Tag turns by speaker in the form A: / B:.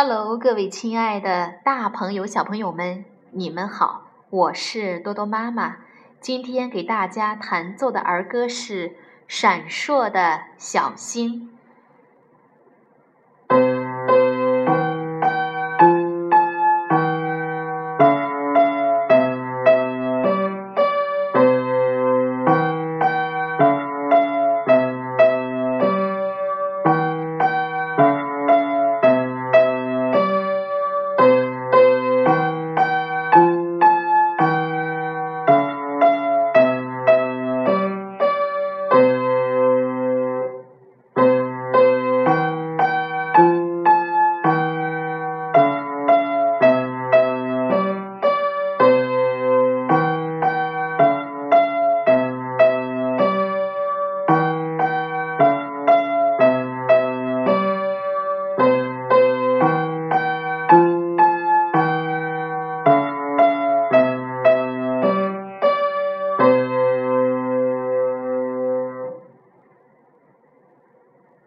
A: Hello，各位亲爱的大朋友、小朋友们，你们好！我是多多妈妈。今天给大家弹奏的儿歌是《闪烁的小星》。